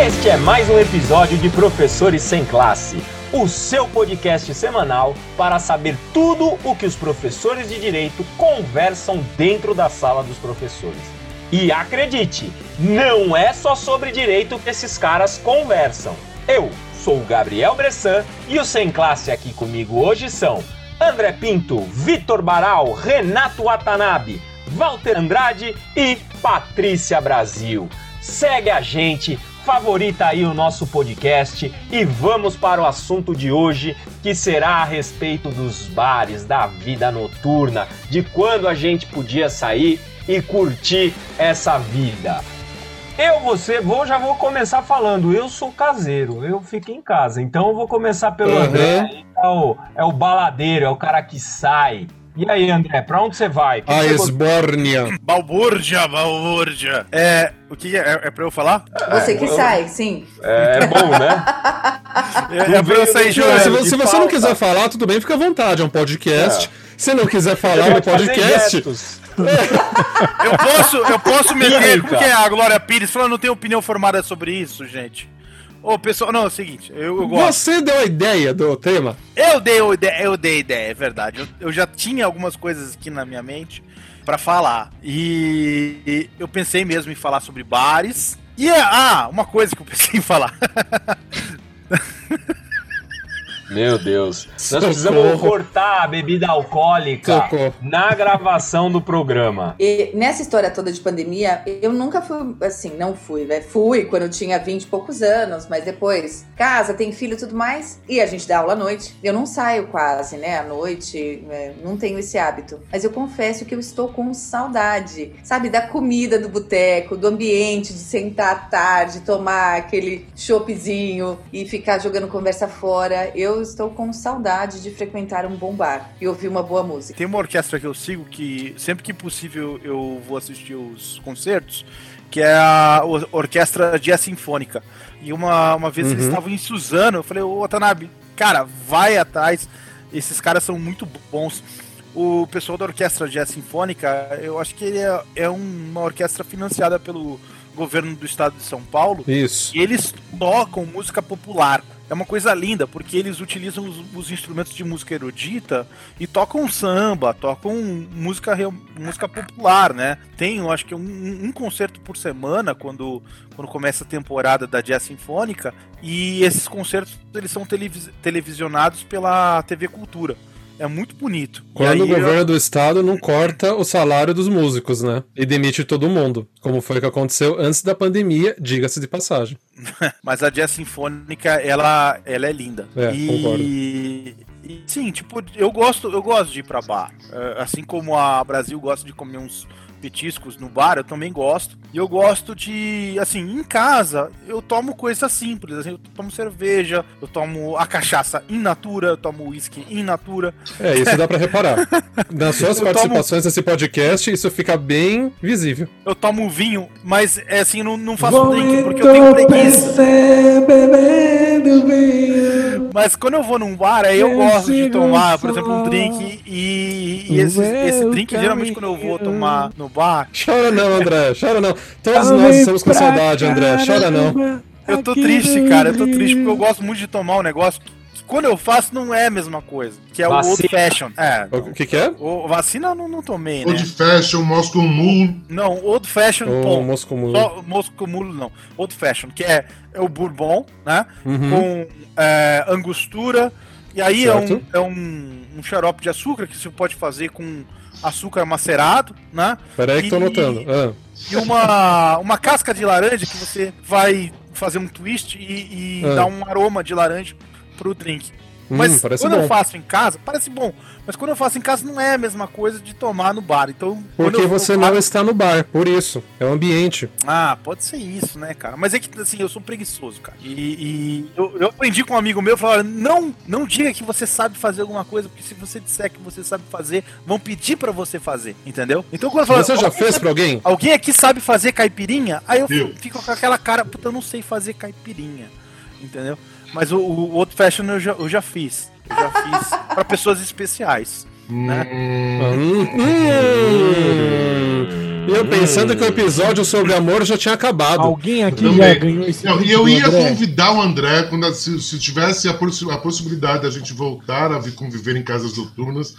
Este é mais um episódio de Professores Sem Classe, o seu podcast semanal para saber tudo o que os professores de direito conversam dentro da sala dos professores. E acredite, não é só sobre direito que esses caras conversam. Eu sou o Gabriel Bressan e os Sem Classe aqui comigo hoje são André Pinto, Vitor Baral, Renato Watanabe, Walter Andrade e Patrícia Brasil. Segue a gente, favorita aí o nosso podcast e vamos para o assunto de hoje, que será a respeito dos bares, da vida noturna, de quando a gente podia sair e curtir essa vida. Eu, você, vou, já vou começar falando. Eu sou caseiro, eu fico em casa. Então eu vou começar pelo Uhum. André. É o, é o baladeiro, é o cara que sai. E aí, André, pra onde você vai? Que A que você esbórnia. Balbúrdia, balbúrdia. É. O que é? É, é pra eu falar? Você que eu- sai, sim. É, é bom, né? É, é pra eu sair Não, Se, jogando. vo- se você não quiser falar, tudo bem, fica à vontade. É um podcast. Se não quiser falar no podcast. Eu posso, eu posso meter. Química. Como que é a Glória Pires falando, não tenho opinião formada sobre isso, gente. Ô, pessoal, não, é o seguinte, eu, eu gosto. você deu a ideia do tema. Eu dei a ideia, eu dei ideia, é verdade. Eu, eu já tinha algumas coisas aqui na minha mente pra falar. E, e eu pensei mesmo em falar sobre bares. E ah, uma coisa que eu pensei em falar. Meu Deus. Nós Socorro. precisamos cortar a bebida alcoólica Socorro. na gravação do programa. E nessa história toda de pandemia, eu nunca fui, assim, não fui, né? Fui quando eu tinha 20 e poucos anos, mas depois, casa, tem filho e tudo mais, e a gente dá aula à noite. Eu não saio quase, né, à noite, né, não tenho esse hábito. Mas eu confesso que eu estou com saudade, sabe, da comida do boteco, do ambiente de sentar à tarde, tomar aquele choppzinho e ficar jogando conversa fora. Eu estou com saudade de frequentar um bom bar e ouvir uma boa música. Tem uma orquestra que eu sigo que sempre que possível eu vou assistir os concertos, que é a or- Orquestra Jazz Sinfônica. E uma, uma vez eles Uhum. estavam em Suzano, eu falei, ô Watanabe, cara, vai atrás, esses caras são muito bons. O pessoal da Orquestra Jazz Sinfônica, eu acho que ele é, é uma orquestra financiada pelo governo do estado de São Paulo, Isso. e eles tocam música popular. É uma coisa linda, porque eles utilizam os, os instrumentos de música erudita e tocam samba, tocam música, música popular, né? Tem, eu acho que um, um concerto por semana quando, quando começa a temporada da Jazz Sinfônica. E esses concertos eles são televis- televisionados pela TV Cultura. É muito bonito. Quando o eu- governo do estado não corta o salário dos músicos, né? E demite todo mundo. Como foi que aconteceu antes da pandemia, diga-se de passagem. Mas a jazz sinfônica, ela, ela é linda. É, e, e, sim, tipo, eu gosto, eu gosto de ir pra bar. É, Assim como a Brasil gosta de comer uns petiscos no bar, eu também gosto. E eu gosto de, assim, em casa, eu tomo coisas simples, assim, eu tomo cerveja, eu tomo a cachaça in natura, eu tomo whisky in natura. É, isso dá pra reparar. Nas suas Eu participações nesse podcast, isso fica bem visível. Eu tomo vinho, mas é assim, não, não faço drink porque eu tenho preguiça. Mas quando eu vou num bar, aí eu gosto de tomar, por exemplo, um drink e, e esse, esse drink, geralmente quando eu vou tomar no bar, Chora não, André, chora não. Todos nós estamos com saudade, André. Chora não. eu tô triste, cara, eu tô triste porque eu gosto muito de tomar um negócio quando eu faço não é a mesma coisa, que é o Vacina. old fashion. É, O que, que é? o, vacina eu não, não tomei, né? Old Fashion, Moscow Mule. Não, old fashion, O bom. Moscou Mule. Só Moscow Mule não. Old fashion, que é, é o bourbon, né? Uhum. Com é, angostura. E aí é, Certo. um, é um, um xarope de açúcar que você pode fazer com açúcar macerado, né? Peraí que tô E- anotando. Ah, E uma, uma casca de laranja que você vai fazer um twist e, e Ah. dar um aroma de laranja pro drink. hum, Mas quando bom. eu faço em casa, parece bom. Mas quando eu faço em casa não é a mesma coisa de tomar no bar. Então, Porque você bar- não está no bar, por isso. É o ambiente. ah, pode ser isso, né, cara? Mas é que, assim, eu sou preguiçoso, cara. E, e eu, eu aprendi com um amigo meu, falou, não, não diga que você sabe fazer alguma coisa, porque se você disser que você sabe fazer, vão pedir pra você fazer, entendeu? Então quando eu falo, Você já "Alguém fez sabe- pra alguém? Alguém aqui sabe fazer caipirinha? Aí eu Eu. fico com aquela cara, puta, eu não sei fazer caipirinha, entendeu? Mas o, o Old Fashion eu já, eu já fiz. Eu já fiz pra pessoas especiais. Né? Hum, Hum, hum. E eu pensando que o episódio sobre amor já tinha acabado. Alguém aqui Também. já ganhou esse Não, vídeo E eu ia André? convidar o André, quando, se, se tivesse a, possi- a possibilidade da gente voltar a vi- conviver em casas noturnas,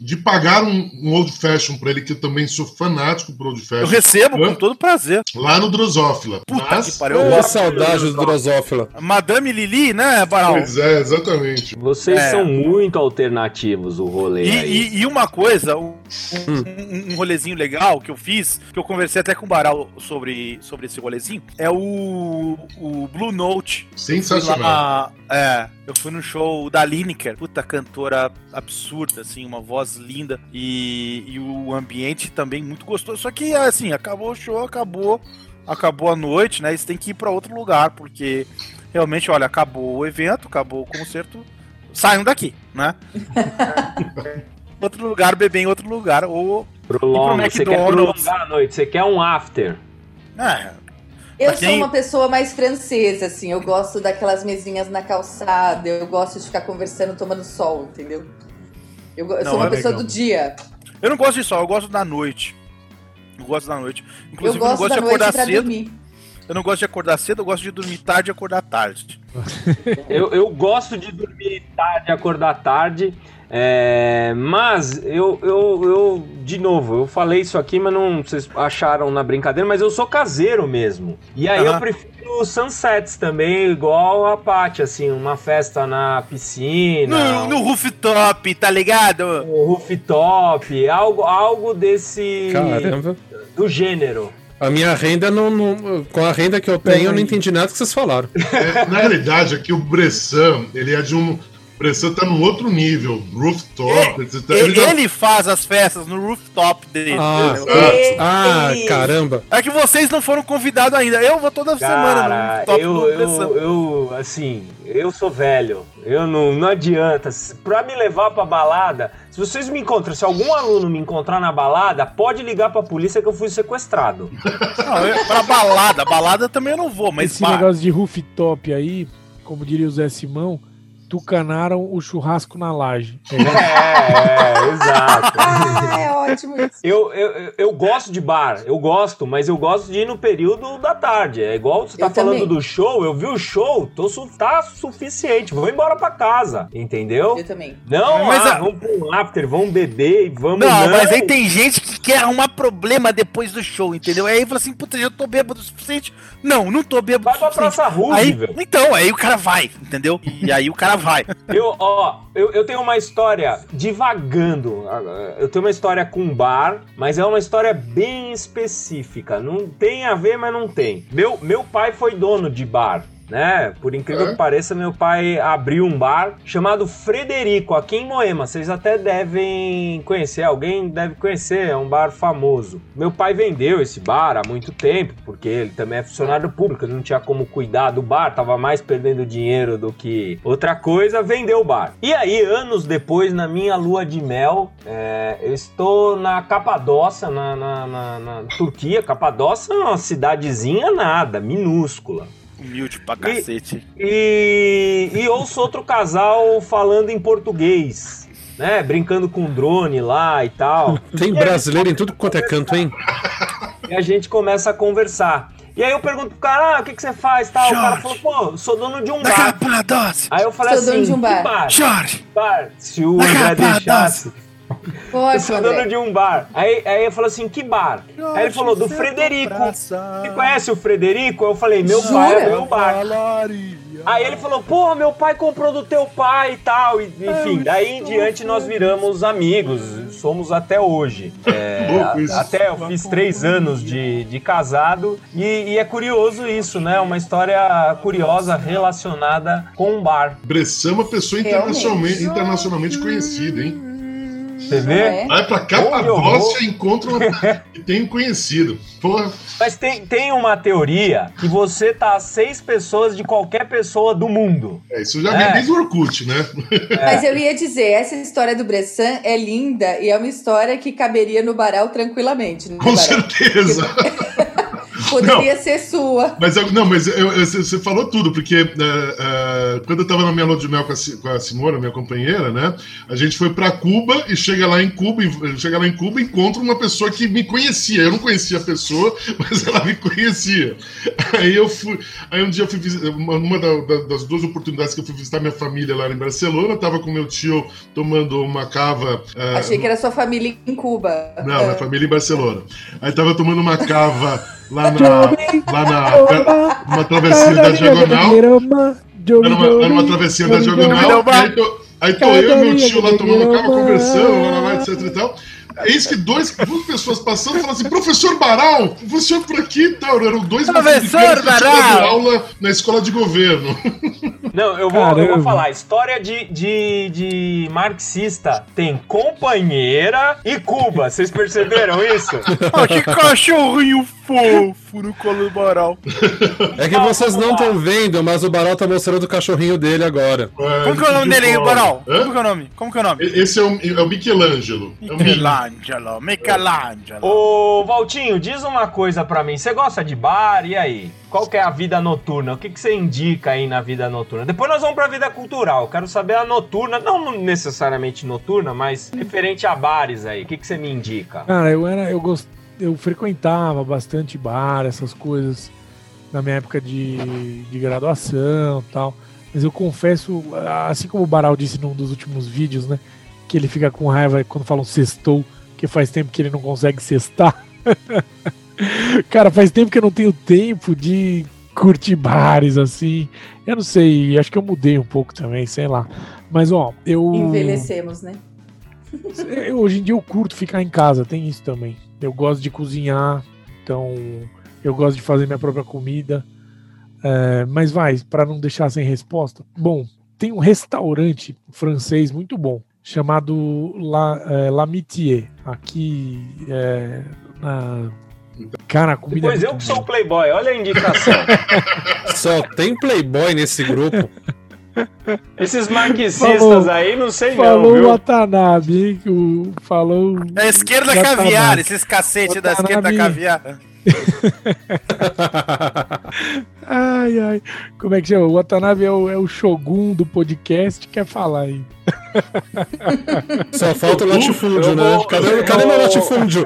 de pagar um, um old fashion pra ele, que eu também sou fanático por old Eu fashion, recebo Hã? com todo prazer. lá no Drosófila. Puta Mas, que pariu. Eu gosto. saudade do Drosófila. Madame Lili, né, Baral? Pois é, exatamente. Vocês É. são muito alternativos, o rolê E, aí. e- e uma coisa, um, Hum. um- um rolezinho legal que eu fiz, que eu conversei até com o Baral sobre, sobre esse rolezinho, é o, o Blue Note. Sensacional. lá, é, eu fui no show da Lineker, puta cantora absurda, assim, uma voz linda e, e o ambiente também muito gostoso. Só que, assim, acabou o show, acabou, acabou a noite, né? Você tem que ir pra outro lugar, porque realmente, olha, acabou o evento, acabou o concerto, saiam daqui, né? outro lugar, beber em outro lugar, ou. Prolonga, pro você quer prolongar a noite, você quer um after. É, Eu Pra sou quem- uma pessoa mais francesa, assim. Eu gosto daquelas mesinhas na calçada. Eu gosto de ficar conversando, tomando sol, entendeu? Eu, eu Não, sou uma é pessoa legal. do dia. eu não gosto de sol, eu gosto da noite. Eu gosto da noite. Inclusive, eu eu não gosto gosto da de noite acordar pra cedo. dormir. Eu não gosto de acordar cedo, eu gosto de dormir tarde e acordar tarde. Eu, eu gosto de dormir tarde, acordar tarde, é, mas eu, eu, eu, de novo, eu falei isso aqui, mas não vocês acharam na brincadeira, mas eu sou caseiro mesmo. E aí eu Aham. prefiro sunsets também, igual a Paty, assim, uma festa na piscina, No, no rooftop, tá ligado? um rooftop, algo, algo desse Caramba. do gênero. A minha renda não, não- Com a renda que eu tenho, eu não entendi nada que vocês falaram. É, na realidade, aqui o Bressan, ele é de um. O Bressan tá num outro nível. Rooftop, etc. Ele Ele, já- ele faz as festas no rooftop dele. Ah? Ei, Ah, caramba. É que vocês não foram convidados ainda. Eu vou toda semana no Cara, rooftop eu, eu, eu, assim, eu sou velho. Eu não, não adianta. Pra me levar pra balada, se vocês me encontram, se algum aluno me encontrar na balada, pode ligar pra polícia que eu fui sequestrado. Não, eu, pra balada. Balada também eu não vou, mas Esse bar. negócio de rooftop aí, como diria o Zé Simão, tucanaram o churrasco na laje. É, É, é, exato. Ah, é ótimo isso. Eu, eu, eu- gosto de bar, eu gosto, mas eu gosto de ir no período da tarde. É igual você tá Eu falando também. do show, eu vi o show, tô, su- tá suficiente, vou embora pra casa, entendeu? Eu também. Não, Mas ah, a- vamos pra um after, vamos beber e vamos. Não, mas aí tem gente que quer arrumar problema depois do show, entendeu? Aí fala assim, puta, já tô bêbado o suficiente. Não, não tô bêbado Vai o pra suficiente. Praça Rude, Aí, velho. então, aí o cara vai, entendeu? E aí o cara vai. Eu, ó, eu, eu tenho uma história divagando. Eu tenho uma história com bar, mas é uma história bem específica. Não tem a ver, mas não tem. Meu, meu pai foi dono de bar. Né? Por incrível É? que pareça, meu pai abriu um bar chamado Frederico, aqui em Moema. Vocês até devem conhecer, alguém deve conhecer, é um bar famoso. Meu pai vendeu esse bar há muito tempo, porque ele também é funcionário público, ele não tinha como cuidar do bar, tava mais perdendo dinheiro do que outra coisa, vendeu o bar. E aí, anos depois, na minha lua de mel, é, eu estou na Capadócia, na, na, na- na Turquia. Capadócia é uma cidadezinha nada, minúscula. Humilde pra cacete. E, e ouço outro casal falando em português, né? Brincando com drone lá e tal. Tem brasileiro em tudo quanto é canto, hein? E a gente começa a conversar. E aí eu pergunto pro cara, ah, o que, que você faz tal? O cara Jorge. falou, pô, sou dono de um bar. doce. Aí eu falei Sou dono assim, de um bar. bar? Jorge, bar? Se o André deixasse. Eu Pode, sou dono de um bar. Aí, aí eu falei assim, que bar? Aí ele falou, do Frederico. Você conhece o Frederico? Eu falei, meu pai é Jura? meu bar. Aí ele falou, porra, meu pai comprou do teu pai e tal. E, enfim, daí em diante nós viramos amigos, somos até hoje. É, Louco isso. a- até eu fiz três anos de, de casado e, e é curioso isso, né? Uma história curiosa relacionada com um bar. Bressan é uma pessoa internacionalmente, internacionalmente conhecida, hein? Você vê? É. Vai pra Capadócia e encontra uma que tem um conhecido. Porra, Mas tem, tem uma teoria que você tá a seis pessoas de qualquer pessoa do mundo. é, isso já É. vem desde o Orkut, né? Mas eu ia dizer, essa história do Bressan é linda e é uma história que caberia no Baral tranquilamente. né, Com Baral? certeza. Poderia ser sua. Mas eu- não, mas eu- eu- você falou tudo, porque é, é, quando eu tava na minha lua de mel com a, com a Simona, minha companheira, né? A gente foi pra Cuba e chega lá em Cuba, e- chega lá em Cuba e encontra uma pessoa que me conhecia. Eu não conhecia a pessoa, mas ela me conhecia. Aí eu fui. Aí um dia eu fui visitar. Uma, uma da- da- das duas oportunidades que eu fui visitar minha família lá em Barcelona, eu tava com meu tio tomando uma cava. é, Achei que era sua família em Cuba. não, minha família em Barcelona. Aí tava tomando uma cava lá na. lá na. Uma travessia da diagonal. Era uma, era uma travessia da diagonal. Aí tô, aí tô eu e meu tio lá tomando cava, conversando, etc e tal. Eis que dois, duas pessoas passando falam assim: professor Baral, você por aqui e tal. Eram dois Professor moçambicanos que tinham Baral! dado aula na escola de governo. Não, eu vou, eu vou falar. História de, de, de marxista tem companheira e Cuba. Vocês perceberam isso? Ah, que cachorrinho fofo no colo do Baral. É que vocês não estão vendo, mas o Baral tá mostrando o cachorrinho dele agora. Como que é o nome dele, Baral? Hã? Como que é o nome? Como que é o nome? Esse é o, é o Michelangelo. É o Mi- Michelangelo, Michelangelo. Ô, Valtinho, diz uma coisa pra mim. Você gosta de bar? E aí? Qual que é a vida noturna? O que, que você indica aí na vida noturna? Depois nós vamos pra vida cultural. Quero saber a noturna, não necessariamente noturna, mas referente a bares aí. O que, que você me indica? Cara, eu era. Eu, gost... eu frequentava bastante bar, essas coisas, na minha época de, de graduação e tal. Mas eu confesso, assim como o Baral disse num dos últimos vídeos, né? Que ele fica com raiva quando falam sextou, que faz tempo que ele não consegue sextar. Cara, faz tempo que eu não tenho tempo de curtir bares assim. Eu não sei, acho que eu mudei um pouco também, sei lá. Mas ó, eu. Envelhecemos, né? Eu- hoje em dia eu curto ficar em casa, tem isso também. Eu gosto de cozinhar, então eu gosto de fazer minha própria comida. É, mas vai, para não deixar sem resposta. Bom, tem um restaurante francês muito bom chamado La, é, L'Amitié, aqui é, na. Cara, a comida. Depois é eu que sou playboy, olha a indicação. Só tem playboy nesse grupo. Esses marxistas Falou. aí, não sei Falou não, o viu? Watanabe, hein? que o- falou. É esquerda Watanabe. caviar, esses cacete da esquerda caviar. Ai, ai. Como é que chama? O Watanabe é o, é o Shogun do podcast, quer falar aí. Só falta o latifúndio, Eu né? vou- Cadê, eu cadê meu vou- latifúndio?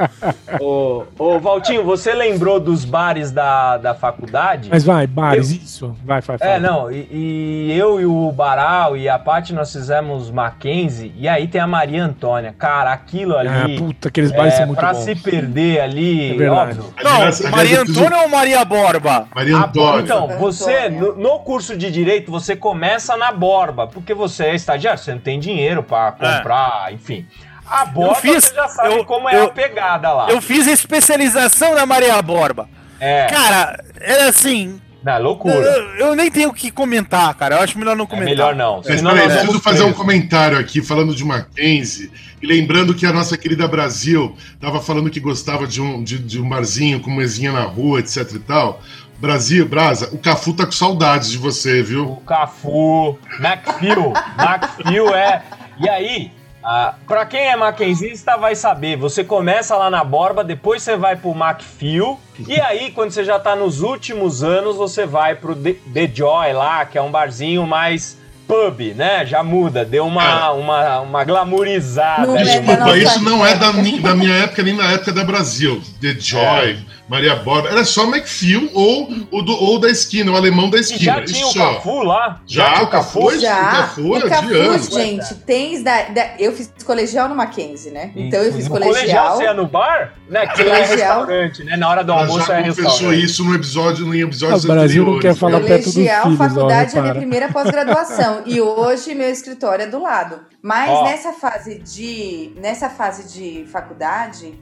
Ô, ô, Valtinho, você lembrou dos bares da, da faculdade? Mas vai, bares, isso. Vai, vai, É, não, e, e eu e o Baral e a Paty nós fizemos Mackenzie, e aí tem a Maria Antônia. Cara, aquilo Ah, ali. puta, aqueles bares é, são muito pra bons. se perder ali, É verdade. óbvio. Não, Maria eu Antônia ou Maria Borba? Maria Ah, Antônia. Então, você, no, no curso de direito, você começa na borba, porque você é estagiário, você não tem dinheiro pra comprar, enfim. A borba, fiz- você já sabe eu- como é eu- a pegada lá. Eu fiz a especialização na Maria Borba. É, Cara, era assim. na Eu, loucura. eu nem tenho o que comentar, cara. Eu acho melhor não É comentar. melhor não. Mas senão peraí, nós preciso vamos fazer um presos. comentário aqui falando de Mackenzie e lembrando que a nossa querida Brasil estava falando que gostava de um, de, de um barzinho com mesinha na rua, etc e tal. Brasil, Brasa, o Cafu tá com saudades de você, viu? O Cafu, McPhil. McPhil é. E aí, ah, pra quem é mackenzista vai saber. Você começa lá na Borba, depois você vai pro McPhil. E aí, quando você já tá nos últimos anos, você vai pro The, The Joy lá, que é um barzinho mais pub, né? Já muda, deu uma, uma, uma glamourizada. Não é Desculpa, isso não é da, da minha época nem na época da Brasil. The Joy, Maria Borba. Era só McPhil ou, o do, ou da esquina, o alemão da E esquina. já tinha o Isso só. Cafu lá? Já, tinha o Cafu, Já, o Cafu é o Cafu, de anos. gente, tens da, da- Eu fiz colegial no Mackenzie, né? Então eu fiz no colegial. colegial. você ia no bar? Né? Que lá é Colegial. restaurante, né? Na hora do almoço já é confessou restaurante. isso no episódio, em Ah, episódios o Brasil não quer anteriores. falar perto dos Colegial, filhos, ó, faculdade é a minha primeira pós-graduação. e hoje meu escritório é do lado. Mas Ó. nessa fase de. Nessa fase de faculdade,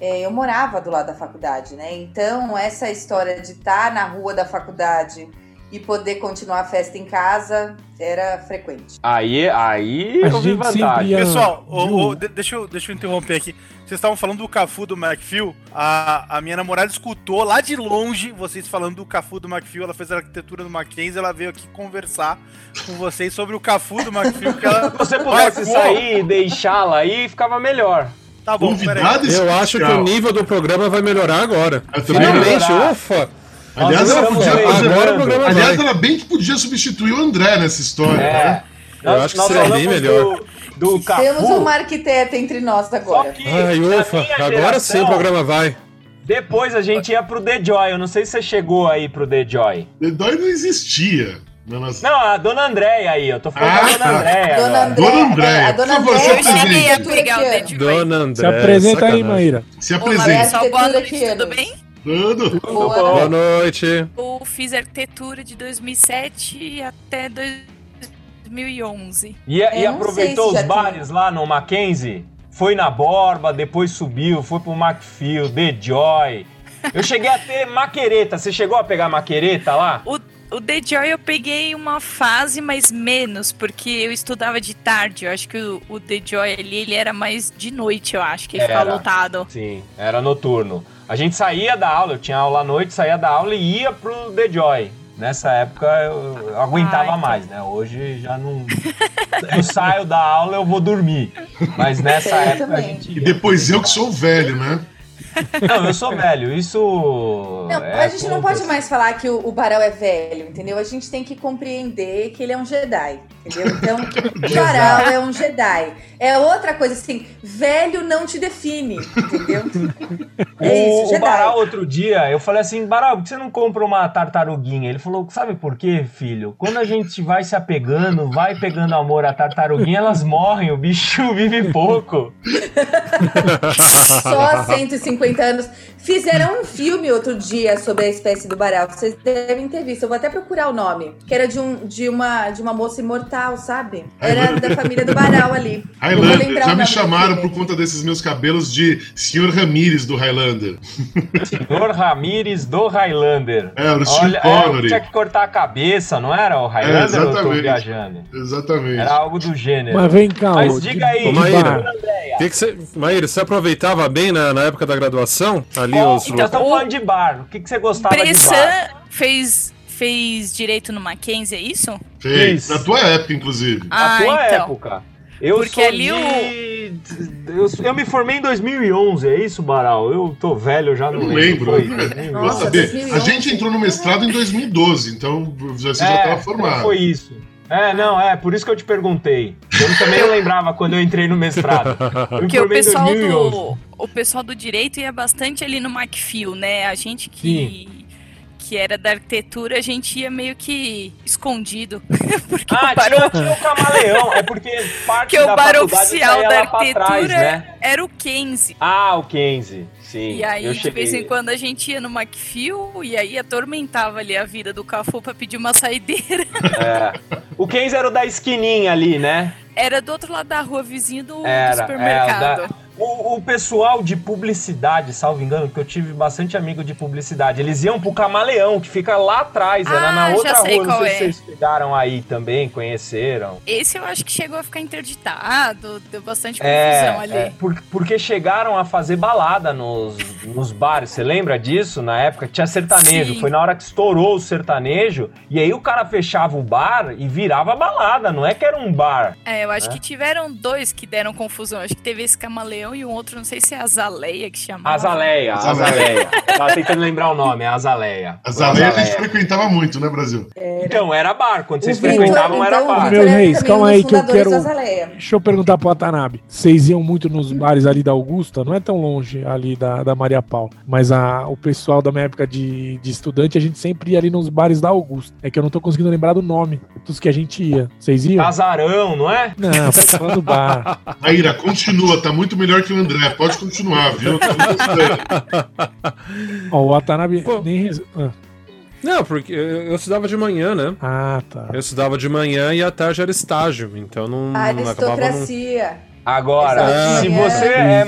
é, eu morava do lado da faculdade, né? Então, essa história de estar na rua da faculdade e poder continuar a festa em casa era frequente. Aí, aí A eu vi vantagem. Pessoal, ô, de- deixa, eu, deixa eu interromper aqui. Vocês estavam falando do Cafu do McPhil. A, a minha namorada escutou lá de longe vocês falando do Cafu do McPhil. Ela fez a arquitetura do Mackenzie. Ela veio aqui conversar com vocês sobre o Cafu do McPhil. Que ela Se você pudesse sair e deixá-la aí, ficava melhor. Tá bom, peraí. Convidado Eu acho que o nível do programa vai melhorar agora. Finalmente, melhorar. ufa! Aliás, Nós ela podia fazer- agora o programa Aliás, vai. ela bem que podia substituir o André nessa história. É. né? Eu acho que seria bem melhor. Do, do Cafu, Temos uma arquiteta entre nós agora. que Ai, ufa! minha Agora sim o geração, programa vai. Depois a gente ia pro The Joy. Eu não sei se você chegou aí pro The Joy. The Dói não existia. Não, a Dona Andréia aí. Eu tô falando Ah, da Dona tá. Andréia. Dona agora. André, Dona Andréia, a Dona por favor, André se Eu cheguei a apresente. Dona Se André. apresenta aí. Maíra. Se Olá, apresente. pessoal, boa noite, tudo bem? Tudo. Boa. Boa noite. Eu fiz arquitetura de 2007 até 2011. E, e aproveitou se os bares lá no Mackenzie? Foi na Borba, depois subiu, foi pro Macfield, The Joy. Eu cheguei a ter maquereta. Você chegou a pegar maquereta lá? O, o The Joy eu peguei uma fase, mas menos, porque eu estudava de tarde. Eu acho que o, o The Joy ali, ele era mais de noite, eu acho, que ele ficava Era. lotado. Sim, era noturno. A gente saía da aula, eu tinha aula à noite, saía da aula e ia pro The Joy. Nessa época eu, eu aguentava Ah, então. mais, né? Hoje já não. eu saio da aula, eu vou dormir. Mas nessa Eu época a também. gente. E ia. depois eu que sou velho, né? Não, eu sou velho. Isso. Não, é a gente não pode mais falar que o, o Barão é velho, entendeu? A gente tem que compreender que ele é um Jedi, entendeu? Então, o Barão é um Jedi. É outra coisa assim, velho não te define, entendeu? É isso, o, o Jedi. Baral, outro dia, eu falei assim, Baral, por que você não compra uma tartaruguinha? Ele falou, sabe por quê, filho? Quando a gente vai se apegando, vai pegando amor à tartaruguinha, elas morrem, o bicho vive pouco. Só 150 anos. Fizeram um filme outro dia sobre a espécie do Baral. Vocês devem ter visto. Eu vou até procurar o nome. Que era de, um, de, uma, de uma moça imortal, sabe? Era da família do Baral ali. Highlander, já me chamaram por conta desses meus cabelos de Sr. Ramírez do Highlander. Senhor Ramírez do Highlander. É, o Olha, é, Connery. tinha que cortar a cabeça, não era o Highlander tô exatamente. viajando? Exatamente. Era algo do gênero. Mas vem cá, Mas diga aí, Maíra. Que que você, Maíra, você aproveitava bem na, na época da graduação? Ali Qual- os então estamos falando de bar. O que, que você gostava de bar? Bressan fez, fez direito no Mackenzie, é isso? Fez. Isso. Na tua época, inclusive. Na Ah, tua então. época. Eu Porque ali de... o- eu, eu me formei em 2011, é isso, Baral? Eu tô velho, eu já não, Eu não lembro. Foi, Pra 2011. saber, 2011. a gente entrou no mestrado em 2012, então você já É, estava formado. Foi isso. É, não, é, por isso que eu te perguntei. Eu também não lembrava quando eu entrei no mestrado. Porque o pessoal 2011. do o pessoal do direito ia bastante ali no Macfield, né? A gente que que era da arquitetura, a gente ia meio que escondido. porque Ah, o barão, tinha, tinha o camaleão. É porque parte porque da o bar oficial da arquitetura trás, né? era o Kenzie. Ah, o Kenzie. Sim, E aí, eu de vez em quando, a gente ia no Macfield e aí atormentava ali a vida do Cafu pra pedir uma saideira. É. O Kenzie era o da esquininha ali, né? Era do outro lado da rua, vizinho do, do Era, supermercado. é, o O, o pessoal de publicidade, salvo engano, que eu tive bastante amigo de publicidade, eles iam pro Camaleão, que fica lá atrás, era Ah, na já outra sei rua. Não qual sei é. se vocês pegaram aí também, conheceram. Esse eu acho que chegou a ficar interditado, deu bastante confusão ali. É, por- porque chegaram a fazer balada nos, nos bares. Você lembra disso? Na época tinha sertanejo. Sim. Foi na hora que estourou o sertanejo. E aí o cara fechava o bar e virava balada. Não é que era um bar. É, eu acho É. que tiveram dois que deram confusão. Acho que teve esse camaleão e um outro, não sei se é Azaleia que chamava. Azaleia, Azaleia. Azaleia. Tava tentando lembrar o nome, é Azaleia. As areias a gente Azaleia. frequentava muito, né, Brasil? Então, era bar. Quando vocês O Vitor, frequentavam, era então, o bar. Meu era reis, calma aí que eu quero- Azaleia. Deixa eu perguntar pro Watanabe. Vocês iam muito nos bares ali da Augusta? Não é tão longe ali da, da Maria Paula. Mas a, o pessoal da minha época de, de estudante, a gente sempre ia ali nos bares da Augusta. É que eu não tô conseguindo lembrar do nome dos que a gente ia. Vocês iam? Casarão, não é? Não, tô falando do bar. Aira, continua, tá muito melhor que o André. Pode continuar, viu? Ó, o Watanabe Pô. nem... res- Ah, Não, porque eu, estudava de manhã, né? Ah, tá. Eu estudava de manhã e à tarde era estágio, então não, A não acabava não... aristocracia. Agora, Essa se manhã- você é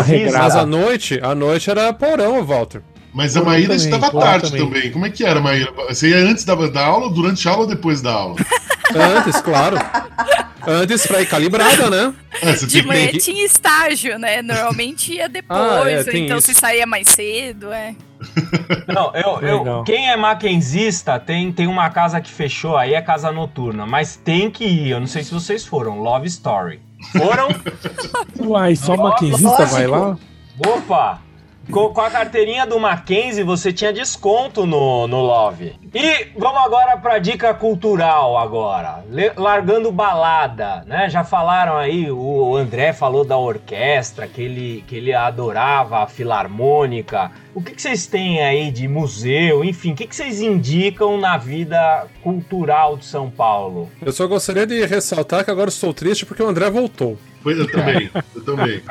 regrada. Mas à noite, à noite era porão, Walter. Mas a Maíra também, estudava tarde também. também. Como é que era, Maíra? Você ia antes da, da aula, durante a aula ou depois da aula? Antes, claro. Antes pra ir calibrada, né? De manhã que- tinha estágio, né? Normalmente ia depois, Ah, é, ou então isso. se saía mais cedo, é. Não, eu, eu- quem é maquenzista tem, tem uma casa que fechou, aí é casa noturna, mas tem que ir. Eu não sei se vocês foram, Love Story. Foram? Uai, só maquinzista vai lá? Opa! Com, com a carteirinha do Mackenzie, você tinha desconto no, no Love. E vamos agora para dica cultural agora. Le- largando balada, né? Já falaram aí, o André falou da orquestra, que ele, que ele adorava a filarmônica. O que, que vocês têm aí de museu? Enfim, o que, que vocês indicam na vida cultural de São Paulo? Eu só gostaria de ressaltar que agora estou triste porque o André voltou. Pois eu também, eu também.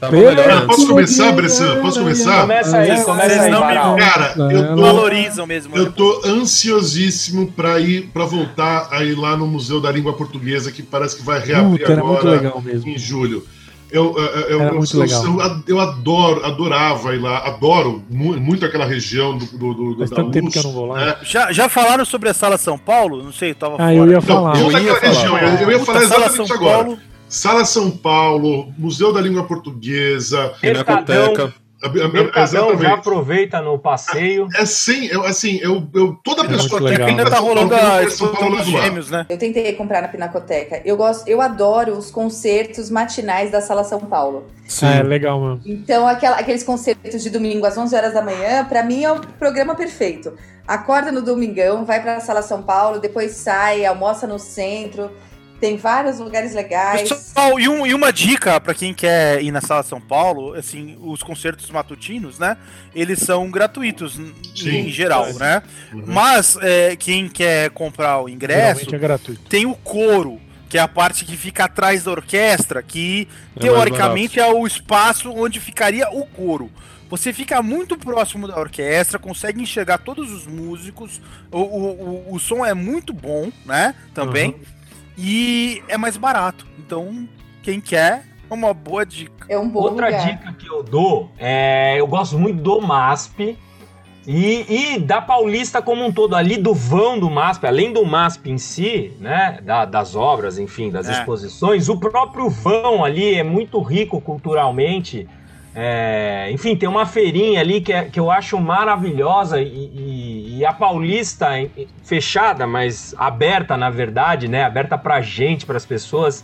Cara, antes. posso começar, Bressan? Posso começar? Começa aí, começa aí, não. Cara, eu Não. tô, Valorizam mesmo. eu tô ansiosíssimo pra ir para voltar a ir lá no Museu da Língua Portuguesa, que parece que vai reabrir Puta, agora legal mesmo. em julho. Eu, eu, eu, Era eu- eu- eu- eu adoro, adorava ir lá, adoro mu- muito aquela região do, do, do, Faz da tanto tempo luz, que eu não vou lá. né? Já, já falaram sobre a Sala São Paulo? Não sei, eu tava Ah, fora. eu ia falar. eu ia falar. região, eu, eu ia falar exatamente São agora. Paulo. Sala São Paulo, Museu da Língua Portuguesa, Pinacoteca. a- a- a- Mercadão já aproveita no passeio. É sim, eu, assim, eu, eu toda É pessoa que. Ainda tá rolando a São Paulo, dos gêmeos, né? Eu tentei comprar na Pinacoteca. Eu gosto, eu adoro os concertos matinais da Sala São Paulo. Sim. Ah, é legal, mano. Então, aquela- aqueles concertos de domingo às 11 horas da manhã, pra mim é o programa perfeito. Acorda no domingão, vai pra Sala São Paulo, depois sai, almoça no centro. Tem vários lugares legais. Pessoal, e, um- e uma dica pra quem quer ir na Sala São Paulo, assim, os concertos matutinos, né? Eles são gratuitos Sim. em geral, né? Uhum. Mas é, quem quer comprar o ingresso, é gratuito. tem o coro, que é a parte que fica atrás da orquestra, que É teoricamente é o espaço onde ficaria o coro. Você fica muito próximo da orquestra, consegue enxergar todos os músicos, o, o, o, o som é muito bom, né? Também. E é mais barato. Então, quem quer, é uma boa dica. É um bom Outra lugar. dica que eu dou é. Eu gosto muito do MASP. E, e da Paulista como um todo, ali do vão do MASP, além do MASP em si, né? da- das obras, enfim, das É. exposições, o próprio vão ali é muito rico culturalmente. É, enfim, tem uma feirinha ali que, é- que eu acho maravilhosa e, e- e a Paulista fechada, mas aberta na verdade, né? Aberta pra gente, para as pessoas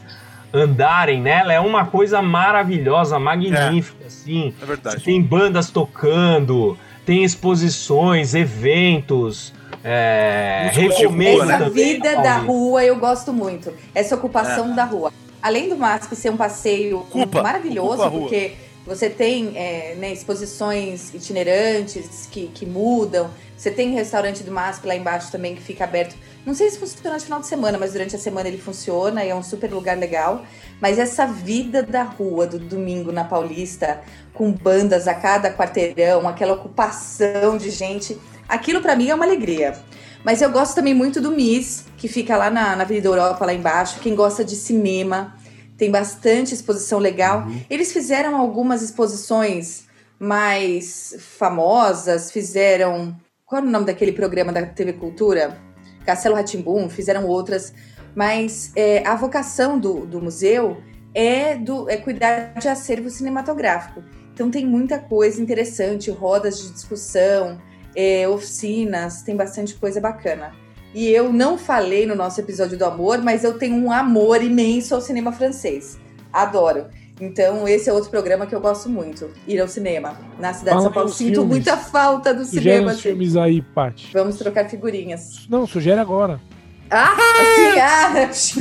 andarem nela, é uma coisa maravilhosa, magnífica, assim. É Você verdade. tem bandas tocando, tem exposições, eventos. É, recomendo né? Essa também, vida Paulinho. da rua eu gosto muito. Essa ocupação da rua. Além do MASP ser um passeio Ocupa, maravilhoso, ocupa porque você tem é, né, exposições itinerantes que, que mudam. Você tem restaurante do MASP lá embaixo também que fica aberto. Não sei se funciona no final de semana, mas durante a semana ele funciona e é um super lugar legal. Mas essa vida da rua do domingo na Paulista, com bandas a cada quarteirão, aquela ocupação de gente, aquilo pra mim é uma alegria. Mas eu gosto também muito do MIS, que fica lá na, na Avenida Europa, lá embaixo. Quem gosta de cinema, tem bastante exposição legal. Eles fizeram algumas exposições mais famosas, fizeram. Qual é o nome daquele programa da TV Cultura? Castelo Ratimbum, fizeram outras. Mas é, a vocação do, do museu é, do, é cuidar de acervo cinematográfico. Então tem muita coisa interessante, rodas de discussão, é, oficinas, tem bastante coisa bacana. E eu não falei no nosso episódio do amor, mas eu tenho um amor imenso ao cinema francês. Adoro. Então, esse é outro programa que eu gosto muito. Ir ao cinema. Na cidade Fala de São Paulo. Sinto filmes. muita falta do Sugere cinema. uns assim. filmes aí, Paty. Vamos trocar figurinhas. Não, sugere agora. Ah, assim,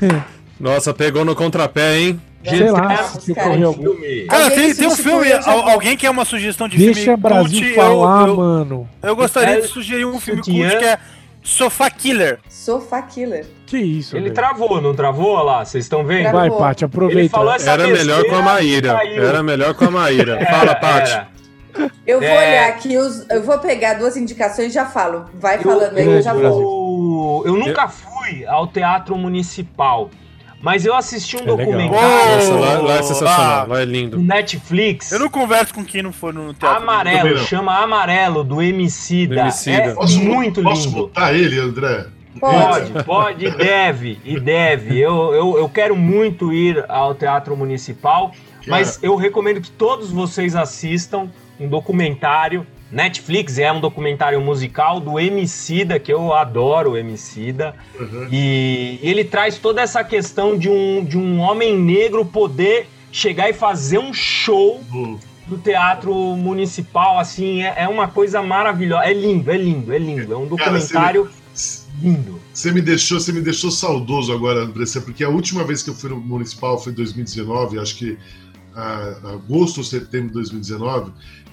ah. Nossa, pegou no contrapé, hein? Sei lá, Gente, se cara, ocorrer algum. Filme. Cara, Alguém tem, tem um filme. al- alguém quer uma sugestão de Deixa filme? Brasil cult? falar, eu, eu, mano. eu gostaria de sugerir um filme cult que é Sofá Killer. Sofá Killer. Que isso, Ele velho. travou, não travou? Olha lá, vocês estão vendo? Travou. Vai, Paty, Ele aproveita. falou essa Era melhor com a Maíra. Era melhor com a Maíra. Fala, Paty. Eu vou É. olhar aqui, os, eu vou pegar duas indicações e já falo. Vai Eu, falando aí, eu- eu já vou. eu, eu nunca fui ao Teatro Municipal, mas eu assisti um É documentário Nossa, lá, lá é Ah. sensacional. Lá é lindo. Netflix. Eu não converso com quem não for no teatro. Amarelo, não. chama Amarelo, do Emicida. Do Emicida. É Posso, muito posso lindo. botar ele, André? Pode. Pode, pode e deve, e deve. Eu, eu, eu quero muito ir ao Teatro Municipal, mas eu recomendo que todos vocês assistam um documentário Netflix, é um documentário musical do Emicida, que eu adoro o Emicida. Uhum. E ele traz toda essa questão de um, de um homem negro poder chegar e fazer um show Hum. no teatro municipal, assim, é, é uma coisa maravilhosa. É lindo, é lindo, é lindo. É um Cara, documentário lindo. Você me deixou, você me deixou saudoso agora, Andressa, porque a última vez que eu fui no municipal foi em 2019, acho que ah, agosto ou setembro de 2019.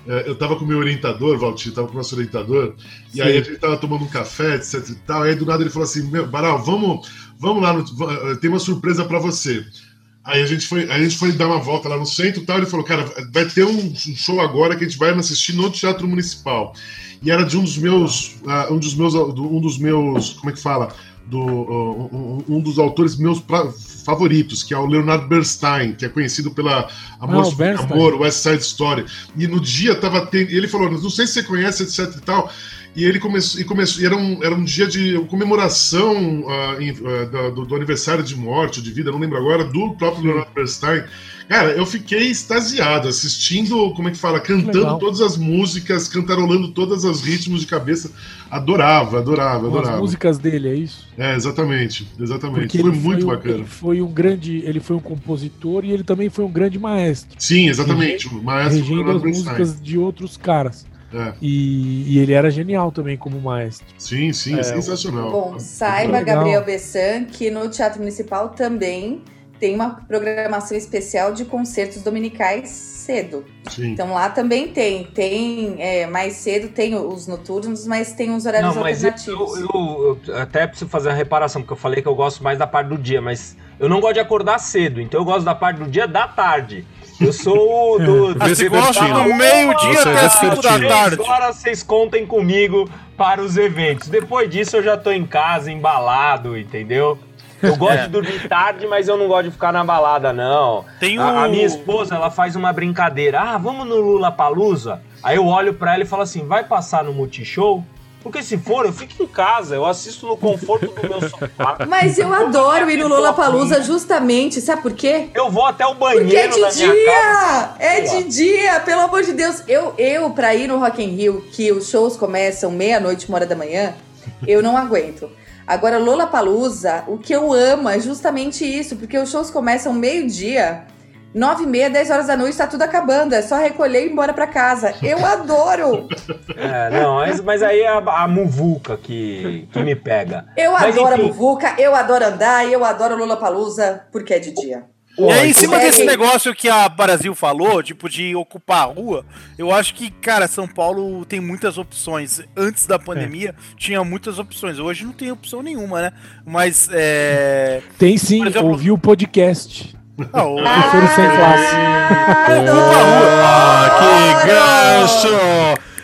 Eh, Eu tava com o meu orientador, Valtir, tava com o nosso orientador, e aí a gente tava tomando um café, etc e tal. Aí do nada ele falou assim: Meu, Baral, vamos, vamos lá, no, va- tem uma surpresa pra você. Aí a gente foi, a gente foi dar uma volta lá no centro e tal. Ele falou, cara, vai ter um show agora que a gente vai assistir no Teatro Municipal. E era de um dos meus, ah, um dos meus, um dos meus, como é que fala? Do, uh, um, um dos autores meus pra- favoritos, que é o Leonardo Bernstein, que é conhecido pela Amor, Ah, o Sublime Bernstein. Amor, West Side Story. E no dia tava tendo, ele falou, não sei se você conhece, etc e tal. E ele começou, e começou, e era um, era um dia de comemoração ah, em- ah, da- do, do aniversário de morte, de vida, não lembro agora, do próprio Leonardo Bernstein. Cara, eu fiquei extasiado assistindo, como é que fala, cantando Legal. todas as músicas, cantarolando todos os ritmos de cabeça. Adorava, adorava, Com as adorava. músicas dele, é isso? É, exatamente, exatamente. Porque Foi muito um- bacana. Ele foi um grande, ele foi um compositor e ele também foi um grande maestro, Sim, exatamente. O maestro regendo as Bernstein. músicas de outros caras. É, E, e ele era genial também como maestro. sim, sim, É, sensacional. Bom, saiba. Gabriel Bessan, que no Teatro Municipal também tem uma programação especial de concertos dominicais cedo. Sim. Então lá também tem. Tem é, mais cedo, tem os noturnos, mas tem uns horários Não, mas eu, alternativos. eu- eu até preciso fazer a reparação, porque eu falei que eu gosto mais da parte do dia, mas eu não gosto de acordar cedo, então eu gosto da parte do dia da tarde. Eu sou o do. do você gosta do meio-dia Você é até as 5 da tarde. Agora vocês contem comigo para os eventos. Depois disso eu já tô em casa, embalado, entendeu? Eu gosto É. de dormir tarde, mas eu não gosto de ficar na balada, não. Tem A, a o- minha esposa, ela faz uma brincadeira. Ah, vamos no Lula Palusa? Aí eu olho pra ela e falo assim: vai passar no Multishow? Porque se for, eu fico em casa, eu assisto no conforto do meu sofá. Mas eu adoro ir no Lola Palusa justamente, sabe por quê? Eu vou até o banheiro Porque é de dia! casa. É de dia, pelo amor de Deus. Eu, eu pra ir no Rock in Rio, que os shows começam meia-noite, uma hora da manhã, eu não aguento. Agora, Lola Palusa, o que eu amo é justamente isso, porque os shows começam meio-dia, nove e meia, dez horas da noite, tá tudo acabando. É só recolher e ir embora pra casa. Eu adoro! É, não, mas, mas aí é a, a muvuca que, que me pega. Eu Mas, adoro a enfim. Muvuca, eu adoro andar, eu adoro Lola Palusa, porque é de dia. E aí, em cima desse negócio que a Brasil falou, tipo, de ocupar a rua, eu acho que, cara, São Paulo tem muitas opções. Antes da pandemia, tinha muitas opções. Hoje não tem opção nenhuma, né? Mas, é... Tem sim, exemplo- ouvi o podcast. Ah, o- Professor sem classe. Ah, que gancho!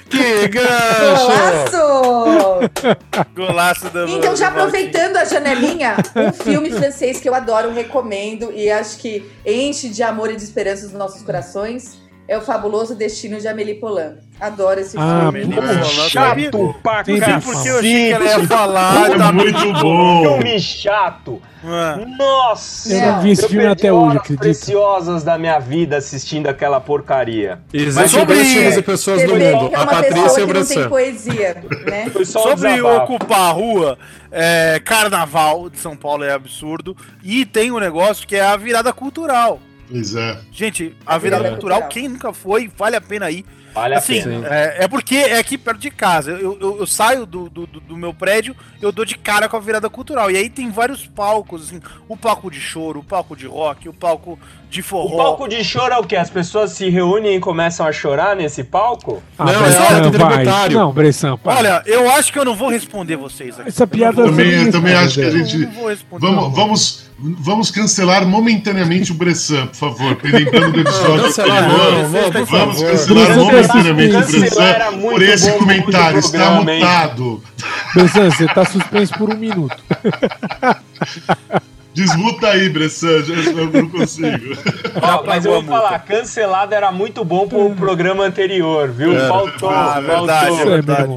Que gancho! Golaço! Golaço da Então, já aproveitando a janelinha, um filme francês que eu adoro, recomendo e acho que enche de amor e de esperança os nossos corações é o Fabuloso Destino de Amélie Poulain. Adoro esse Ah, filme. Golaço. Chato pra Tem Não sei que por que cacete. eu achei que ela ia falar. É tá muito bom. Filme chato. Ah, Nossa! Eu não vi esse filme até hoje, horas acredita? preciosas da minha vida assistindo aquela porcaria. Existem sobre- pessoas Você no mundo, é a Patrícia e não tem poesia, né? Um Sobre ocupar a rua, é, carnaval de São Paulo é absurdo. E tem um negócio que é a virada cultural. Pois é. Gente, a A virada virada cultural, cultural. quem nunca foi, vale a pena ir. Vale a assim, pena. é, é porque é aqui perto de casa. Eu, eu, eu saio do, do, do- meu prédio, eu dou de cara com a virada cultural. E aí tem vários palcos, assim, o palco de choro, o palco de rock, o palco de O forró. palco de choro é o quê? As pessoas se reúnem e começam a chorar nesse palco? Ah, Não, Bressan, é tributário. Não, Bressan. Olha, eu acho que eu não vou responder vocês aqui. Essa piada eu não vou, Também, eu também acho que a gente. eu não vou responder. Vamos, não. vamos, vamos cancelar momentaneamente o Bressan, por favor. Lembrando do episódio anterior. não, vamos, cancelar momentaneamente o Bressan por esse bom comentário. Está mutado. Bressan, você tá suspenso por um minuto. Desmuta aí, Bressan. já- Eu não consigo. Ó, mas eu vou falar, cancelado era muito bom pro programa anterior, viu? Faltou, Ah, verdade, faltou. Meu verdade.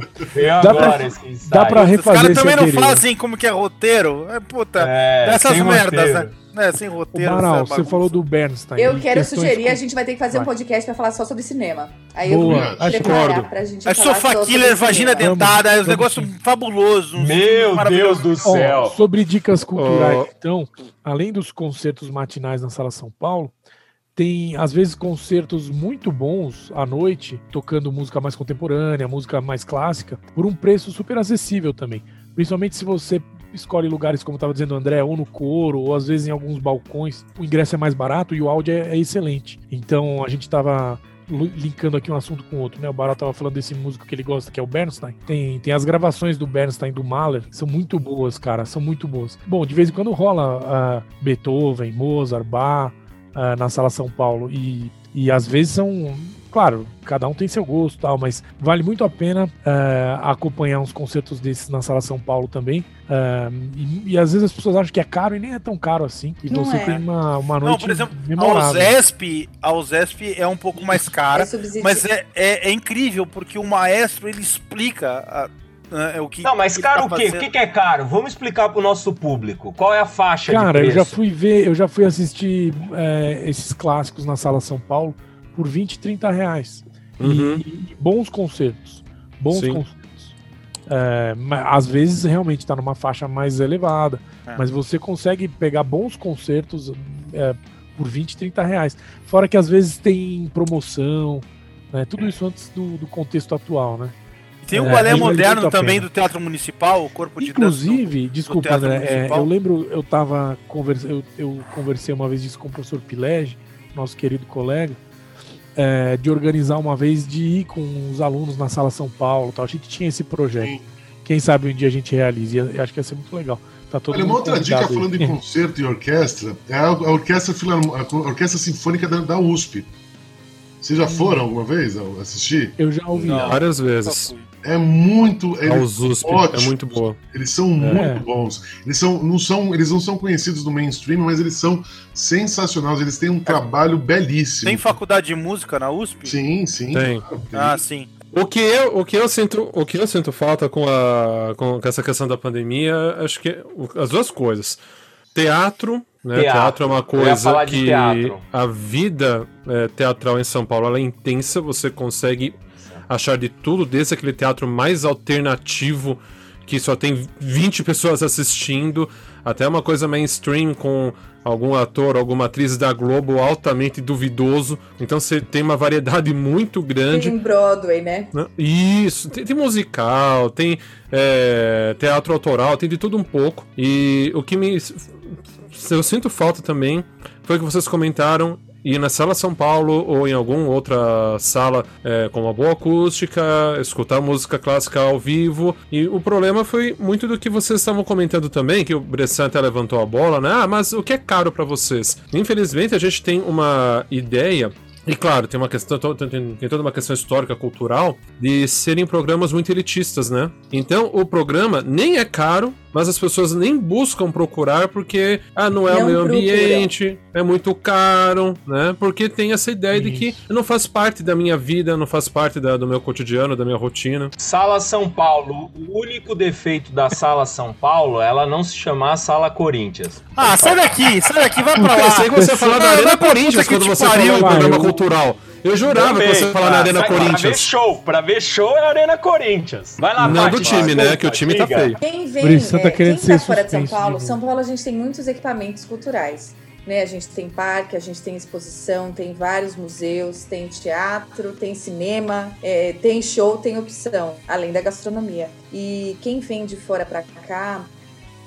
Dá agora pra- esse Dá pra Os refazer caras esse também não fazem como que é roteiro. É, puta, É, dessas merdas, roteiro. né? Né, sem O roteiro. Essa você falou do Bernstein. Eu em quero sugerir, com- a gente vai ter que fazer um Vai. podcast pra falar só sobre cinema. Aí Boa, eu vou preparar pra gente É sofá só killer, vagina cinema. dentada, é um negócio fabuloso. um Meu Deus do céu. sobre dicas culturais, Ó. então, além dos concertos matinais na Sala São Paulo, tem às vezes concertos muito bons à noite, tocando música mais contemporânea, música mais clássica, por um preço super acessível também. Principalmente se você escolhe lugares, como estava dizendo o André, ou no coro, ou às vezes em alguns balcões, o ingresso é mais barato e o áudio é, é excelente. Então a gente estava linkando aqui um assunto com outro, né? O Barão tava falando desse músico que ele gosta, que é o Bernstein. Tem, tem as gravações do Bernstein do Mahler, que são muito boas, cara, são muito boas. Bom, de vez em quando rola ah, Beethoven, Mozart, Bach ah, na Sala São Paulo e, e às vezes são Claro, cada um tem seu gosto e tal, mas vale muito a pena ah, acompanhar uns concertos desses na Sala São Paulo também. Ah, e, e às vezes as pessoas acham que é caro e nem é tão caro assim. E Não você é. tem uma, uma noite Não, por exemplo, a memorável. USESP, a USESP é um pouco mais É cara, subsidi- mas é, é, é incrível, porque o maestro, ele explica a- né, o que... Não, mas caro tá o quê? O que que é caro? Vamos explicar pro nosso público. Qual é a faixa Cara, de eu já fui ver, eu já fui assistir é, esses clássicos na Sala São Paulo por 20, 30 reais. E- Uhum. E, bons concertos. Bons Sim. concertos. É, mas às vezes realmente está numa faixa mais elevada. É. Mas você consegue pegar bons concertos é, por 20, 30 reais. Fora que às vezes tem promoção. né, tudo isso antes do, do contexto atual, né? Tem o É, balé vale moderno também pena. do Teatro Municipal, o Corpo de Dança. Inclusive, desculpa, Teatro André, é, eu lembro, eu tava conversa, eu, eu conversei uma vez isso com o professor Pilege, nosso querido colega, é, de organizar uma vez de ir com os alunos na Sala São Paulo, tal. A gente tinha esse projeto. Sim. Quem sabe um dia a gente realize. e acho que ia ser muito legal. Tá todo Olha, uma outra dica aí. falando em concerto e orquestra é a, a orquestra, Filarmo- a orquestra Sinfônica da, da USP. Vocês já foram alguma vez assistir? Eu já ouvi. Não. Várias vezes. É muito. Eles, Aos USP, é muito boa. eles são muito bons. Eles, são, não são, eles não são conhecidos no mainstream, mas eles são sensacionais. Eles têm um trabalho belíssimo. Tem faculdade de música na USP? Sim, sim. Tem. claro, tem. Ah, sim. O que eu, o que eu sinto, o que eu sinto falta com a com essa questão da pandemia, acho que é as duas coisas. Teatro, né? Teatro. Teatro, é uma coisa que a vida é, teatral em São Paulo ela é intensa, você consegue achar de tudo, desde aquele teatro mais alternativo que só tem 20 pessoas assistindo, até uma coisa mainstream com algum ator, alguma atriz da Globo altamente duvidoso. Então você tem uma variedade muito grande. Tem Broadway, né? né? Isso, tem, tem musical, tem é, teatro autoral, tem de tudo um pouco. E o que me. Eu sinto falta também foi que vocês comentaram. Ir na Sala São Paulo ou em alguma outra sala é, com uma boa acústica, escutar música clássica ao vivo. E o problema foi muito do que vocês estavam comentando também, que o Bressan até levantou a bola, né? Ah, mas o que é caro para vocês? Infelizmente a gente tem uma ideia e claro, tem uma questão, tem toda uma questão histórica, cultural, de serem programas muito elitistas, né? Então o programa nem é caro, mas as pessoas nem buscam procurar porque ah, não é o Não meio procuram. ambiente, é muito caro, né? Porque tem essa ideia de que não faz parte da minha vida, não faz parte da- do meu cotidiano, da minha rotina. Sala São Paulo. O único defeito da Sala São Paulo é ela não se chamar Sala Corinthians. Ah, sai daqui, sai daqui, vai pra Eu lá. pensei que você ia falar da Arena Corinthians quando você pariu, falou vai, programa eu- cultural. Eu jurava que você ia falar na Ah, Arena sai- Pra ver Corinthians. show, pra ver show é Arena Corinthians. Vai lá, Não Paty, do time, né? Que o time tá feio. Quem vem, Brissan tá é, querendo quem tá ser fora de São Paulo. São Paulo a gente tem muitos equipamentos culturais. Né? A gente tem parque, a gente tem exposição, tem vários museus, tem teatro, tem cinema, é, tem show, tem opção, além da gastronomia. E quem vem de fora para cá,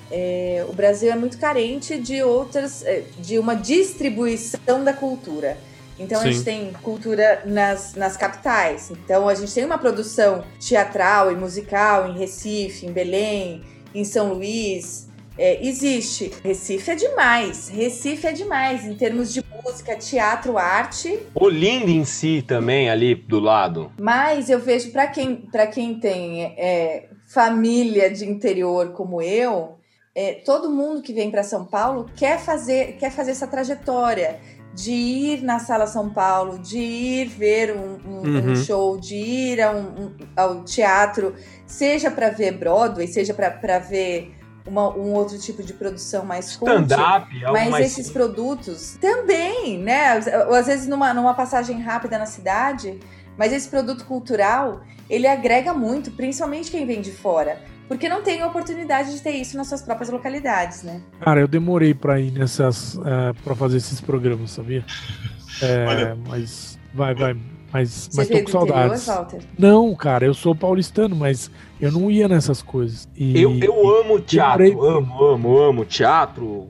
é, o Brasil é muito carente de outras, é, de uma distribuição da cultura. Então a Sim. gente tem cultura nas, nas capitais. Então a gente tem uma produção teatral e musical em Recife, em Belém, em São Luís. É, existe. Recife é demais. Recife é demais em termos de música, teatro, arte. Olinda em si também, ali do lado. Mas eu vejo para quem, pra quem tem é, família de interior como eu, é, todo mundo que vem para São Paulo quer fazer, quer fazer essa trajetória de ir na Sala São Paulo, de ir ver um, um- um Uhum. show, de ir a um- um- ao teatro, seja para ver Broadway, seja para ver uma, um outro tipo de produção mais algo Mas mais esses produtos também, né? Ou às vezes numa, numa passagem rápida na cidade, mas esse produto cultural, ele agrega muito, principalmente quem vem de fora. Porque não tem oportunidade de ter isso nas suas próprias localidades, né? Cara, eu demorei pra ir nessas. Uh, pra fazer esses programas, sabia? É, Olha- mas. Vai, vai. Mas, Você mas tô com interior, saudades. Walter? Não, cara, eu sou paulistano, mas eu não ia nessas coisas. E Eu, eu amo teatro, demorei- amo, amo, amo teatro.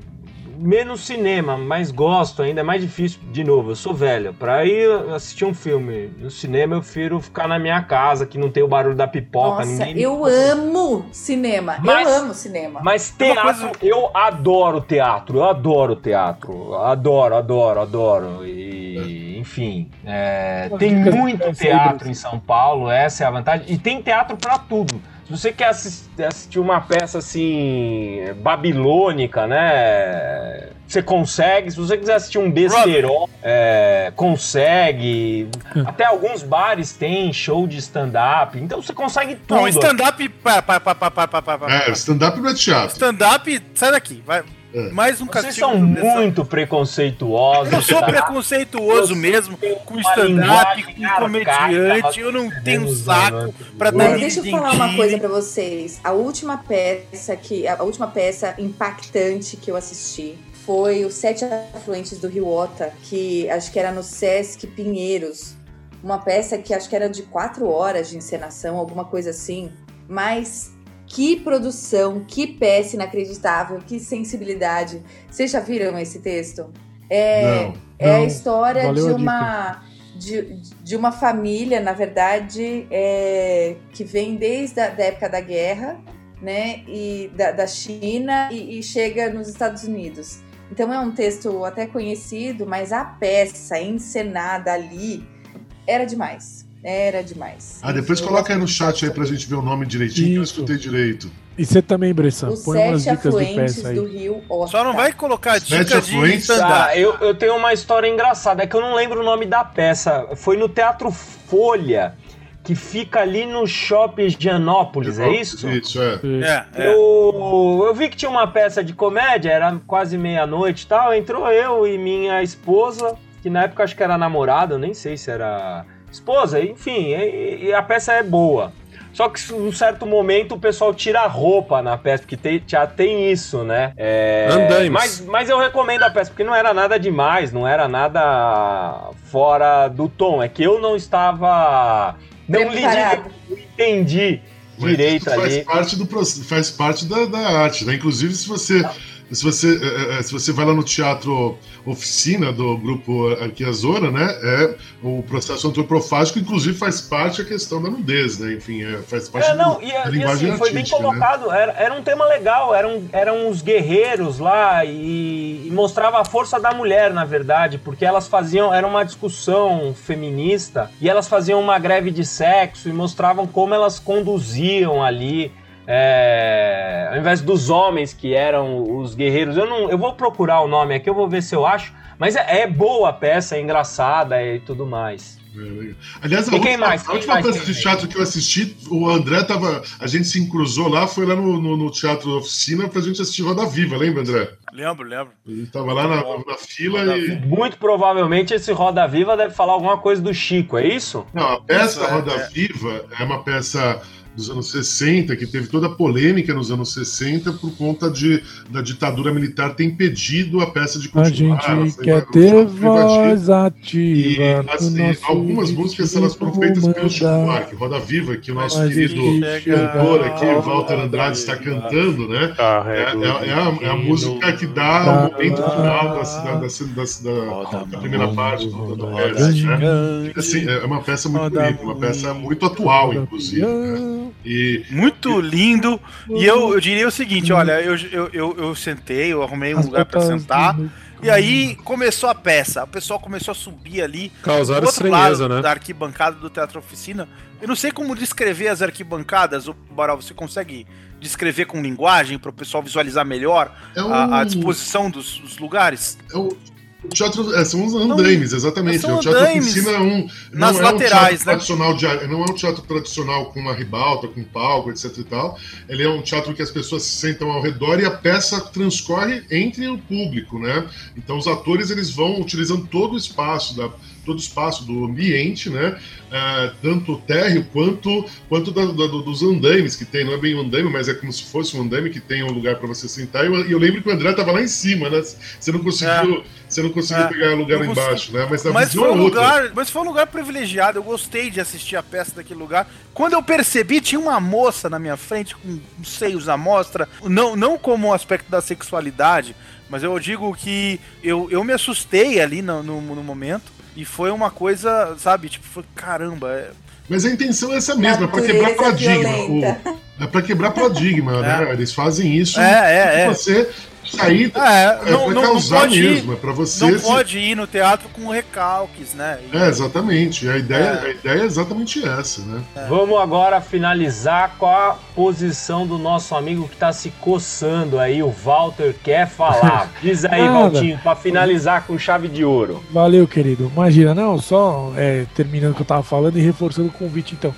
Menos cinema, mas gosto ainda, é mais difícil. De novo, eu sou velho. Pra ir assistir um filme no cinema, eu prefiro ficar na minha casa, que não tem o barulho da pipoca. Nossa, ninguém... eu amo cinema. Mas- eu amo cinema. Mas É teatro, coisa- eu adoro teatro, eu adoro teatro. Adoro, adoro, adoro. E, enfim, é, tem muito teatro em São Paulo, essa é a vantagem. E tem teatro pra tudo. Se você quer assis- assistir uma peça assim, babilônica, né? Você consegue. Se você quiser assistir um besterol, é, consegue. Até alguns bares têm show de stand-up. Então você consegue tudo. Não, stand-up. pá, pá, pá, pá, pá, pá, pá, pá. É, stand-up não é teatro. Stand-up, sai daqui. Vai. É. Mais um Vocês castigo. são muito preconceituosos. Eu sou tá? preconceituoso Eu mesmo com stand-up, com comediante. Eu não tenho saco Mas dar deixa eu falar uma coisa pra vocês. A última peça que a última peça impactante que eu assisti foi os Sete Afluentes do Rio Ota, que acho que era no Sesc Pinheiros. Uma peça que acho que era de quatro horas de encenação, alguma coisa assim. Mas que produção, que peça inacreditável, que sensibilidade. Vocês já viram esse texto? É, Não. é a Não, história valeu de a uma de, de uma família, na verdade, é, que vem desde a da época da guerra, né, e da, da China e, e chega nos Estados Unidos. Então é um texto até conhecido, mas a peça encenada ali era demais. Era demais. Ah, depois Eu coloca aí no chat aí pra gente ver o nome direitinho, que eu Isso. escutei direito. E você também, Bressan, Os põe umas sete dicas do peça aí. do rio Ota. Só não vai colocar Sete dica de. Ah, eu, eu tenho uma história engraçada, é que eu não lembro o nome da peça. Foi no Teatro Folha, que fica ali no Shopping Gianópolis, é isso? Isso, é. É, é. Eu, eu vi que tinha uma peça de comédia, era quase meia-noite e tal. Entrou eu e minha esposa, que na época acho que era namorada, eu nem sei se era esposa, enfim, e, e a peça é boa. Só que em um certo momento o pessoal tira a roupa na peça, porque tem, já tem isso, né? É, Andaimes. mas, mas eu recomendo a peça, porque não era nada demais, não era nada fora do tom. É que eu não estava. Não li não entendi direito isso faz ali. parte do faz parte da, da arte, né? Inclusive se você se você eh, eh, se você vai lá no teatro oficina do grupo Arquiazora, né? É o processo antroprofágico, inclusive faz parte a questão da nudez, né? Enfim, é, faz parte É, não, do- e, da e linguagem assim, foi bem né? colocado, era, era um tema legal, eram, eram uns guerreiros lá e, e mostrava a força da mulher, na verdade, porque elas faziam, era uma discussão feminista, e elas faziam uma greve de sexo e mostravam como elas conduziam ali, é, ao invés dos homens que eram os guerreiros. Eu, não, eu vou procurar o nome aqui, eu vou ver se eu acho, mas é, é boa a peça, é engraçada e tudo mais. É, legal. Aliás, a E quem última, mais? a Quem última mais peça de teatro que eu assisti, o André tava. A gente se cruzou lá, foi lá no, no, no Teatro Oficina pra gente assistir Roda Viva, lembra, André? Lembro, lembro. Ele tava lá na, na fila Roda e. Muito provavelmente esse Roda Viva deve falar alguma coisa do Chico, é isso? Não, a peça Isso, é, Roda é. Viva é uma peça dos anos 60, que teve toda a polêmica nos anos 60 por conta de, da ditadura militar ter impedido a peça de A continuar. ela gente quer ter voz E ativa. no assim, nosso algumas músicas elas foram feitas pelo Chico Buarque, Roda Viva, que o nosso Mas querido cantor aqui, Walter Andrade, está cantando, né? É, é- é a, é a música que dá o momento final da, da, da- da- da primeira parte do, do peça, né? Assim, é uma peça muito bonita, uma peça muito atual, inclusive. né? E Muito lindo. E eu, eu diria o seguinte: olha, eu, eu, eu, eu sentei, eu arrumei um lugar pra sentar. E aí começou a peça. O pessoal começou a subir ali. Causaram do outro estranheza, lado né? da arquibancada do Teatro Oficina. Eu não sei como descrever as arquibancadas, o Baral, você consegue descrever com linguagem para o pessoal visualizar melhor é um, a, a disposição dos, dos lugares? é um- teatro é, são os andaimes, exatamente. são o teatro andaimes oficina é um. nas não laterais, é um teatro né? tradicional de, não é um teatro tradicional com uma ribalta, com palco, etc e tal. Ele é um teatro que as pessoas se sentam ao redor e a peça transcorre entre o público, né? Então os atores eles vão utilizando todo o espaço da todo o espaço do ambiente, né? É, tanto o térreo quanto, quanto da, da, dos andaimes que tem. Não é bem um andaime, mas é como se fosse um andaime que tem um lugar para você sentar. E eu, eu, lembro que o André estava lá em cima, né? Você não conseguiu, você não conseguiu É. pegar lugar lá Não embaixo, né? Mas a Mas foi, é um outra. lugar, mas foi um lugar privilegiado. Eu gostei de assistir a peça daquele lugar. Quando eu percebi, tinha uma moça na minha frente com os seios à mostra. Não, não como o aspecto da sexualidade, mas eu digo que eu, eu me assustei ali no, no, no momento. E foi uma coisa, sabe? Tipo, foi, caramba. é- Mas a intenção é essa mesma, é para quebrar Natureza paradigma. O- é para quebrar paradigma, né? Eles fazem isso É, é, é. você sair. É, É não, pra não, não causar pode mesmo, ir, é pra você. não se- pode ir no teatro com recalques, né? E- É, exatamente. A ideia, É. a ideia é exatamente essa, né? Vamos agora finalizar com a posição do nosso amigo que tá se coçando aí. O Walter quer falar. Diz aí. Valtinho, pra finalizar com chave de ouro. Valeu, querido. Imagina, não, só é, terminando o que eu tava falando e reforçando o convite, então.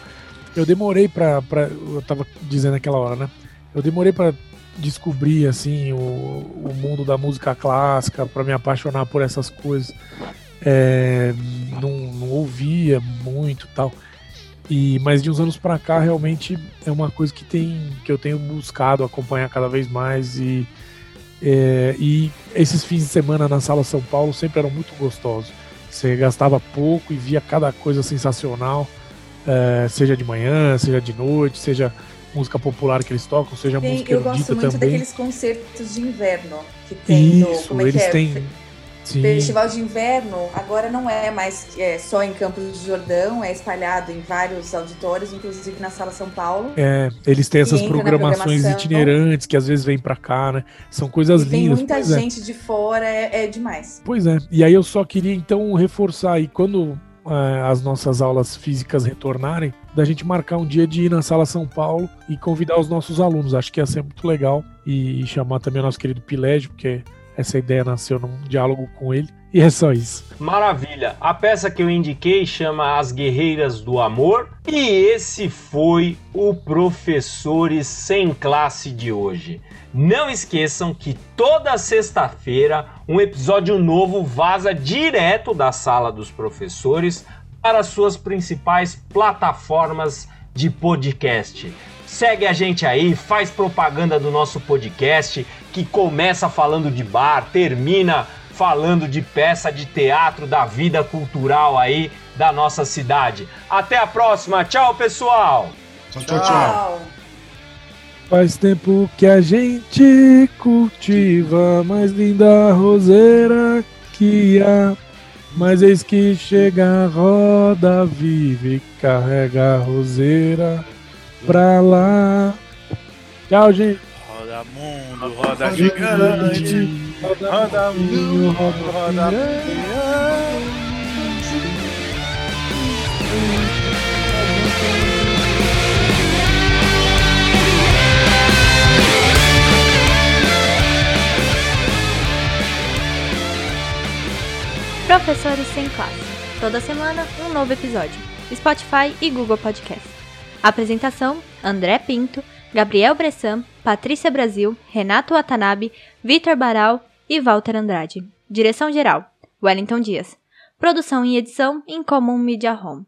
Eu demorei pra, pra. Eu tava dizendo aquela hora, né? Eu demorei pra descobrir, assim, o, o mundo da música clássica, pra me apaixonar por essas coisas. É, não, não ouvia muito tal. E, mas de uns anos pra cá, realmente é uma coisa que, tem, que eu tenho buscado acompanhar cada vez mais e. É, e esses fins de semana na Sala São Paulo sempre eram muito gostosos. Você gastava pouco e via cada coisa sensacional, é, seja de manhã, seja de noite, seja música popular que eles tocam, seja Tem- música eu gosto erudita muito também. daqueles concertos de inverno que tem no. Isso, Como é que eles é? têm. Sim, Festival de inverno agora não é mais é, só em Campos do Jordão, é espalhado em vários auditórios, inclusive na Sala São Paulo. é, eles têm essas programações programação. itinerantes que às vezes vêm pra cá, né? São coisas E tem lindas. muita pois é. gente de fora, é, é demais. Pois é. E aí eu só queria então reforçar aí quando eh, as nossas aulas físicas retornarem, da gente marcar um dia de ir na Sala São Paulo e convidar os nossos alunos. Acho que ia ser muito legal e chamar também o nosso querido Pilégio, porque essa ideia nasceu num diálogo com ele. E é só isso. Maravilha. A peça que eu indiquei chama As Guerreiras do Amor. E esse foi o Professores Sem Classe de hoje. Não esqueçam que toda sexta-feira um episódio novo vaza direto da sala dos professores para as suas principais plataformas de podcast. Segue a gente aí, faz propaganda do nosso podcast que começa falando de bar, termina falando de peça de teatro, da vida cultural aí da nossa cidade. Até a próxima, tchau pessoal! Tchau, tchau, tchau. Faz tempo que a gente cultiva a mais linda roseira que há. Mas eis que chega a roda viva e carrega a roseira pra lá. Tchau, gente. Roda mundo, roda gigante, roda mundo, roda pirante. Professores Sem Classe. Toda semana, um novo episódio. Spotify e Google Podcast. Apresentação: André Pinto, Gabriel Bressan, Patrícia Brasil, Renato Watanabe, Vitor Baral e Walter Andrade. Direção-geral: Wellington Dias. Produção e edição em Comum Media Home.